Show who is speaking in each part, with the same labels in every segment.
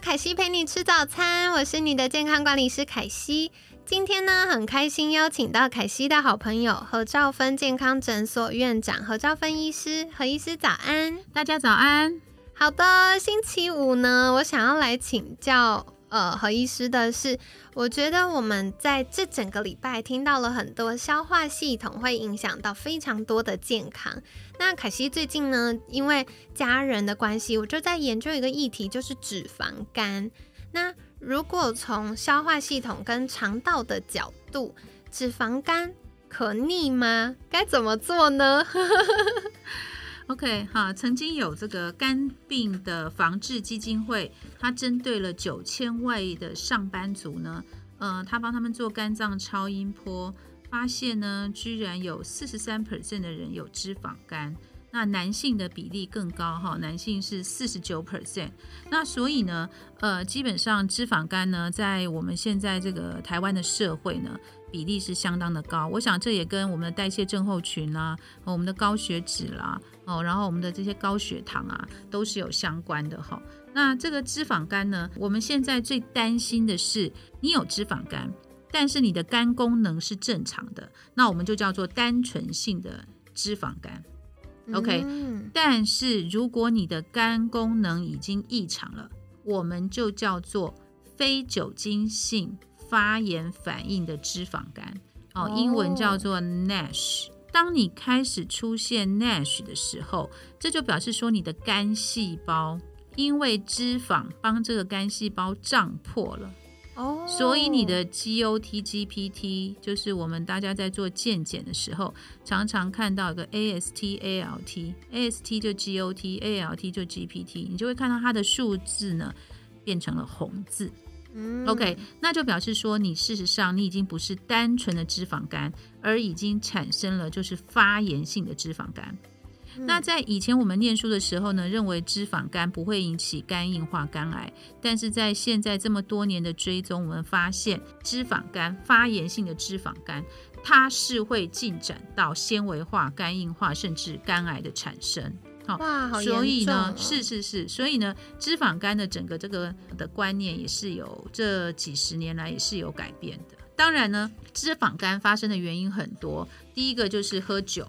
Speaker 1: 凯西陪你吃早餐，我是你的健康管理师凯西。今天呢，很开心邀请到凯西的好朋友何兆芬健康诊所院长何兆芬医师，何医师早安，
Speaker 2: 大家早安。
Speaker 1: 好的，星期五呢，我想要来请教呃何医师的是，我觉得我们在这整个礼拜听到了很多消化系统会影响到非常多的健康。那凯西最近呢，因为家人的关系，我就在研究一个议题，就是脂肪肝。那如果从消化系统跟肠道的角度，脂肪肝可逆吗？该怎么做呢
Speaker 2: ？OK，哈，曾经有这个肝病的防治基金会，它针对了九千位的上班族呢，呃，他帮他们做肝脏超音波，发现呢，居然有四十三 percent 的人有脂肪肝。那男性的比例更高哈，男性是四十九 percent。那所以呢，呃，基本上脂肪肝呢，在我们现在这个台湾的社会呢，比例是相当的高。我想这也跟我们的代谢症候群啦，我们的高血脂啦，哦，然后我们的这些高血糖啊，都是有相关的哈。那这个脂肪肝呢，我们现在最担心的是，你有脂肪肝，但是你的肝功能是正常的，那我们就叫做单纯性的脂肪肝。OK，但是如果你的肝功能已经异常了，我们就叫做非酒精性发炎反应的脂肪肝，哦，英文叫做 NASH。当你开始出现 NASH 的时候，这就表示说你的肝细胞因为脂肪帮这个肝细胞胀破了。哦所以你的 GOT、GPT 就是我们大家在做健检的时候，常常看到一个 AST、ALT，AST 就 GOT，ALT 就 GPT，你就会看到它的数字呢变成了红字。OK，那就表示说你事实上你已经不是单纯的脂肪肝，而已经产生了就是发炎性的脂肪肝。那在以前我们念书的时候呢，认为脂肪肝不会引起肝硬化、肝癌，但是在现在这么多年的追踪，我们发现脂肪肝、发炎性的脂肪肝，它是会进展到纤维化、肝硬化，甚至肝癌的产生。
Speaker 1: 好，
Speaker 2: 所以呢，是是是，所以呢，脂肪肝的整个这个的观念也是有这几十年来也是有改变的。当然呢，脂肪肝发生的原因很多，第一个就是喝酒。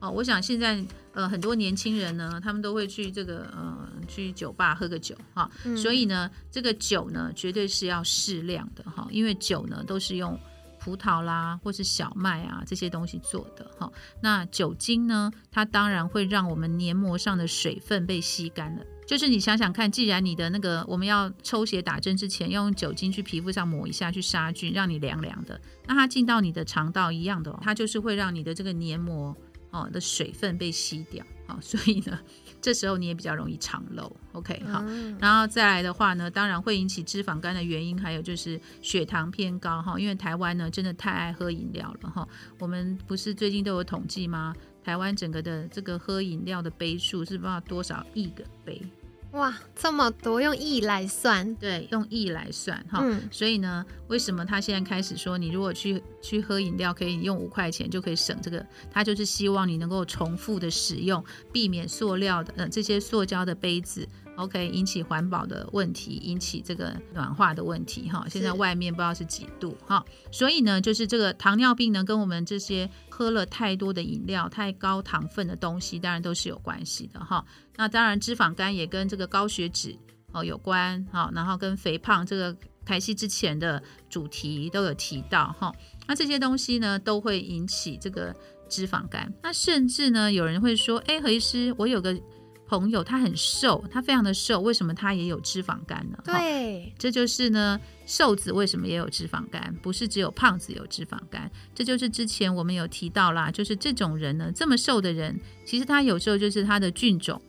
Speaker 2: 哦，我想现在呃很多年轻人呢，他们都会去这个呃去酒吧喝个酒哈，所以呢这个酒呢绝对是要适量的哈，因为酒呢都是用葡萄啦或是小麦啊这些东西做的哈，那酒精呢它当然会让我们黏膜上的水分被吸干了，就是你想想看，既然你的那个我们要抽血打针之前要用酒精去皮肤上抹一下去杀菌，让你凉凉的，那它进到你的肠道一样的，它就是会让你的这个黏膜。哦的水分被吸掉，好，所以呢，这时候你也比较容易长漏，OK，好，然后再来的话呢，当然会引起脂肪肝的原因，还有就是血糖偏高哈，因为台湾呢真的太爱喝饮料了哈，我们不是最近都有统计吗？台湾整个的这个喝饮料的杯数是不知道多少亿个杯。
Speaker 1: 哇，这么多用亿来算，
Speaker 2: 对，用亿来算哈。所以呢，为什么他现在开始说，你如果去去喝饮料，可以用五块钱就可以省这个？他就是希望你能够重复的使用，避免塑料的呃这些塑胶的杯子。OK，引起环保的问题，引起这个暖化的问题哈。现在外面不知道是几度哈，所以呢，就是这个糖尿病呢，跟我们这些喝了太多的饮料、太高糖分的东西，当然都是有关系的哈。那当然，脂肪肝也跟这个高血脂哦有关哈，然后跟肥胖这个凯西之前的主题都有提到哈。那这些东西呢，都会引起这个脂肪肝。那甚至呢，有人会说，哎，何医师，我有个。朋友他很瘦，他非常的瘦，为什么他也有脂肪肝呢？
Speaker 1: 对，
Speaker 2: 这就是呢，瘦子为什么也有脂肪肝？不是只有胖子有脂肪肝，这就是之前我们有提到啦，就是这种人呢，这么瘦的人，其实他有时候就是他的菌种，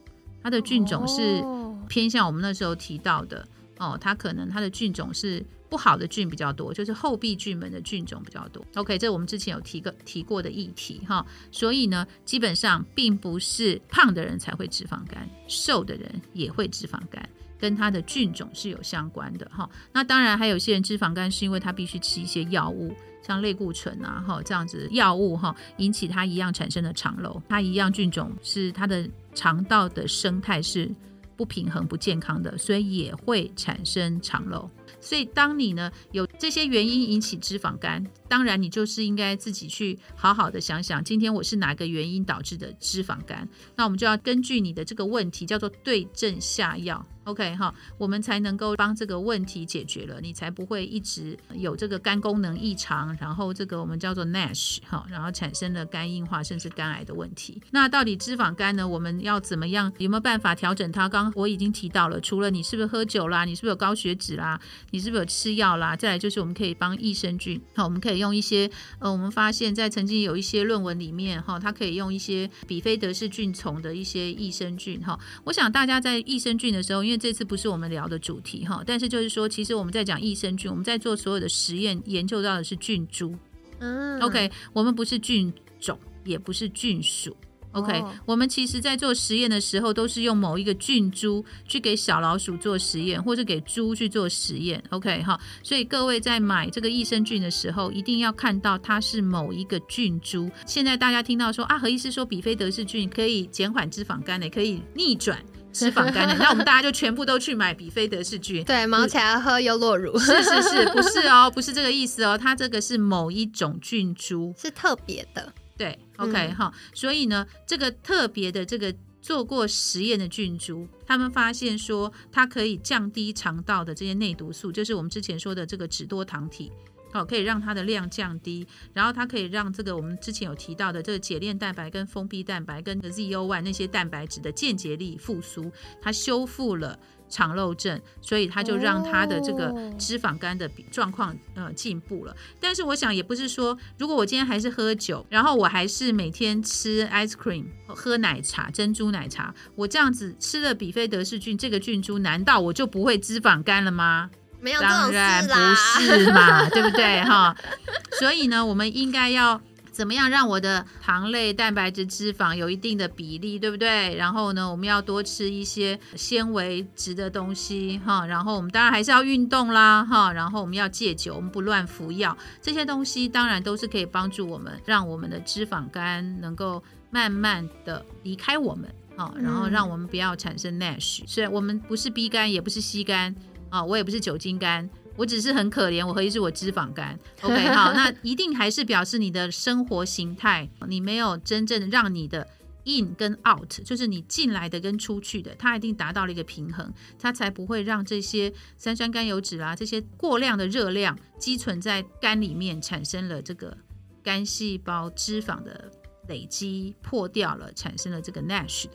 Speaker 2: 他的菌种是偏向我们那时候提到的哦，他可能他的菌种是不好的菌比较多，就是后壁菌门的菌种比较多。OK，这我们之前有提个提过的议题哈，所以呢，基本上并不是胖的人才会脂肪肝，瘦的人也会脂肪肝。跟它的菌种是有相关的哈，那当然还有些人脂肪肝是因为他必须吃一些药物，像类固醇啊哈这样子药物哈，引起他一样产生的肠漏，他一样菌种是他的肠道的生态是不平衡不健康的，所以也会产生肠漏。所以当你呢有这些原因引起脂肪肝，当然你就是应该自己去好好的想想，今天我是哪个原因导致的脂肪肝，那我们就要根据你的这个问题叫做对症下药。OK 哈，我们才能够帮这个问题解决了，你才不会一直有这个肝功能异常，然后这个我们叫做 NASH 哈，然后产生了肝硬化甚至肝癌的问题。那到底脂肪肝呢？我们要怎么样？有没有办法调整它？刚刚我已经提到了，除了你是不是喝酒啦，你是不是有高血脂啦，你是不是有吃药啦？再来就是我们可以帮益生菌，好，我们可以用一些呃，我们发现在曾经有一些论文里面哈，它可以用一些比菲德氏菌丛的一些益生菌哈。我想大家在益生菌的时候，因为这次不是我们聊的主题哈，但是就是说，其实我们在讲益生菌，我们在做所有的实验，研究到的是菌株。嗯，OK，我们不是菌种，也不是菌属。OK，我们其实在做实验的时候，都是用某一个菌株去给小老鼠做实验，或者给猪去做实验。OK，哈，所以各位在买这个益生菌的时候，一定要看到它是某一个菌株。现在大家听到说啊，何医师说比菲德氏菌可以减缓脂肪肝的，可以逆转。脂肪肝的，那我们大家就全部都去买比菲德氏菌，
Speaker 1: 对，忙起来喝优酪乳，
Speaker 2: 是是是，不是哦，不是这个意思哦，它这个是某一种菌株，
Speaker 1: 是特别的，
Speaker 2: 对，OK 哈，所以呢，这个特别的这个做过实验的菌株，他们发现说它可以降低肠道的这些内毒素，就是我们之前说的这个脂多糖体。好，可以让它的量降低，然后它可以让这个我们之前有提到的这个解链蛋白跟封闭蛋白跟 ZO1 那些蛋白质的间接力复苏，它修复了肠漏症，所以它就让它的这个脂肪肝的状况呃进步了。但是我想也不是说，如果我今天还是喝酒，然后我还是每天吃 ice cream 喝奶茶珍珠奶茶，我这样子吃了比菲德氏菌这个菌株，难道我就不会脂肪肝了吗？
Speaker 1: 没有当
Speaker 2: 然不是嘛，对不对哈？所以呢，我们应该要怎么样让我的糖类、蛋白质、脂肪有一定的比例，对不对？然后呢，我们要多吃一些纤维质的东西哈。然后我们当然还是要运动啦哈。然后我们要戒酒，我们不乱服药，这些东西当然都是可以帮助我们，让我们的脂肪肝能够慢慢的离开我们啊。然后让我们不要产生 NASH。虽然我们不是 B 肝，也不是 C 肝。啊，我也不是酒精肝，我只是很可怜，我何以是我脂肪肝？OK，好，那一定还是表示你的生活形态，你没有真正让你的 in 跟 out，就是你进来的跟出去的，它一定达到了一个平衡，它才不会让这些三酸甘油脂啊，这些过量的热量积存在肝里面，产生了这个肝细胞脂肪的累积破掉了，产生了这个 NASH 的。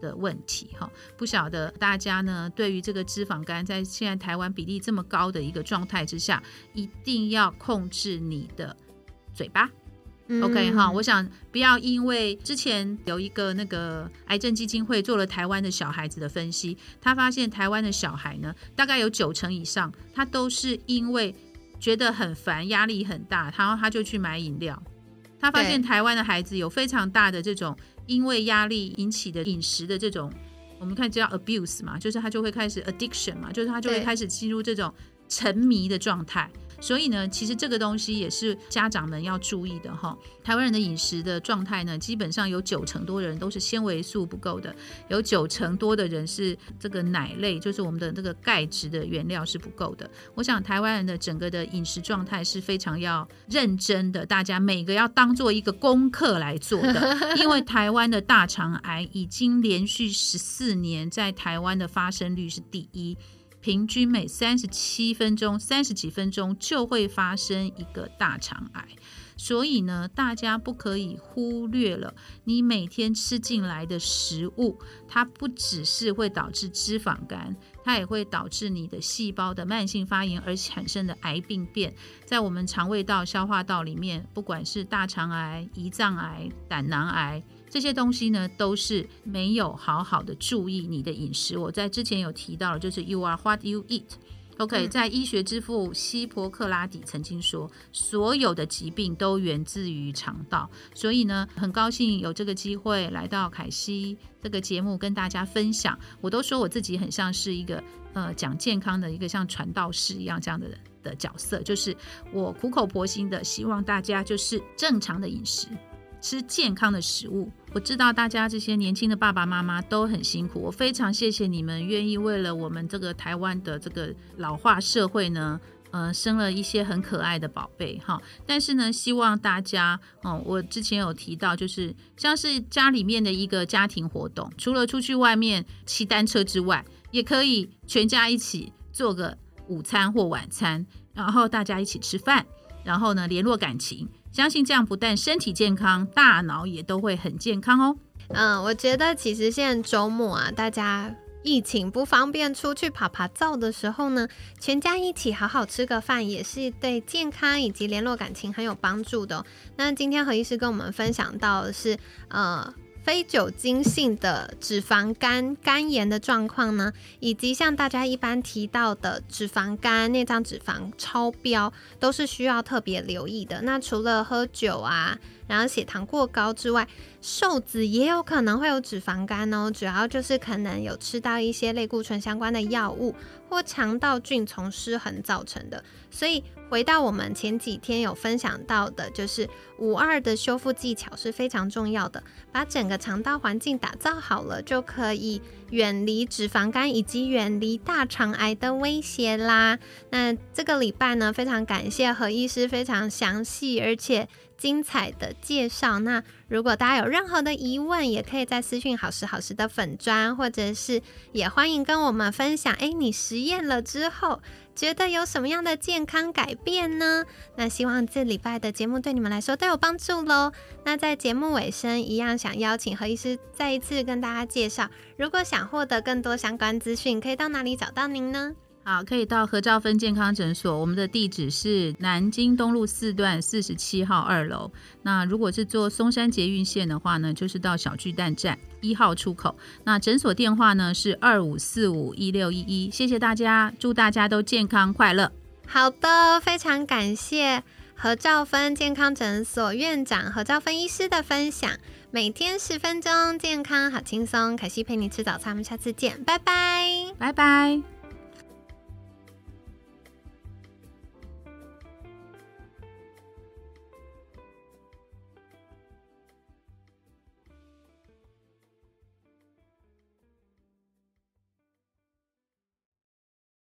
Speaker 2: 的问题哈，不晓得大家呢对于这个脂肪肝在现在台湾比例这么高的一个状态之下，一定要控制你的嘴巴。OK 哈，我想不要因为之前有一个那个癌症基金会做了台湾的小孩子的分析，他发现台湾的小孩呢，大概有九成以上，他都是因为觉得很烦、压力很大，然后他就去买饮料。他发现台湾的孩子有非常大的这种。因为压力引起的饮食的这种，我们看叫 abuse 嘛，就是他就会开始 addiction 嘛，就是他就会开始进入这种沉迷的状态。所以呢，其实这个东西也是家长们要注意的哈。台湾人的饮食的状态呢，基本上有九成多的人都是纤维素不够的，有九成多的人是这个奶类，就是我们的这个钙质的原料是不够的。我想台湾人的整个的饮食状态是非常要认真的，大家每个要当做一个功课来做的，因为台湾的大肠癌已经连续十四年在台湾的发生率是第一。平均每三十七分钟、三十几分钟就会发生一个大肠癌，所以呢，大家不可以忽略了你每天吃进来的食物，它不只是会导致脂肪肝，它也会导致你的细胞的慢性发炎而产生的癌病变，在我们肠胃道、消化道里面，不管是大肠癌、胰脏癌、胆囊癌。这些东西呢都是没有好好的注意你的饮食。我在之前有提到了，就是 you are what you eat。OK，在医学之父希波克拉底曾经说，所有的疾病都源自于肠道。所以呢，很高兴有这个机会来到凯西这个节目跟大家分享。我都说我自己很像是一个呃讲健康的一个像传道士一样这样的的角色，就是我苦口婆心的希望大家就是正常的饮食。吃健康的食物，我知道大家这些年轻的爸爸妈妈都很辛苦，我非常谢谢你们愿意为了我们这个台湾的这个老化社会呢，呃，生了一些很可爱的宝贝哈。但是呢，希望大家，哦，我之前有提到，就是像是家里面的一个家庭活动，除了出去外面骑单车之外，也可以全家一起做个午餐或晚餐，然后大家一起吃饭，然后呢，联络感情。相信这样不但身体健康，大脑也都会很健康哦。
Speaker 1: 嗯，我觉得其实现在周末啊，大家疫情不方便出去爬爬灶的时候呢，全家一起好好吃个饭，也是对健康以及联络感情很有帮助的。那今天何医师跟我们分享到的是，呃。非酒精性的脂肪肝、肝炎的状况呢，以及像大家一般提到的脂肪肝、内脏脂肪超标，都是需要特别留意的。那除了喝酒啊，然后血糖过高之外，瘦子也有可能会有脂肪肝哦。主要就是可能有吃到一些类固醇相关的药物，或肠道菌丛失衡造成的。所以回到我们前几天有分享到的，就是五二的修复技巧是非常重要的。把整个肠道环境打造好了，就可以远离脂肪肝以及远离大肠癌的威胁啦。那这个礼拜呢，非常感谢何医师非常详细而且精彩的介绍。那如果大家有任何的疑问，也可以在私讯好时好时的粉砖，或者是也欢迎跟我们分享。哎，你实验了之后。觉得有什么样的健康改变呢？那希望这礼拜的节目对你们来说都有帮助喽。那在节目尾声，一样想邀请何医师再一次跟大家介绍，如果想获得更多相关资讯，可以到哪里找到您呢？
Speaker 2: 好，可以到何兆芬健康诊所，我们的地址是南京东路四段四十七号二楼。那如果是坐松山捷运线的话呢，就是到小巨蛋站一号出口。那诊所电话呢是二五四五一六一一。谢谢大家，祝大家都健康快乐。
Speaker 1: 好的，非常感谢何兆芬健康诊所院长何兆芬医师的分享。每天十分钟，健康好轻松。可惜陪你吃早餐，我们下次见，拜拜，
Speaker 2: 拜拜。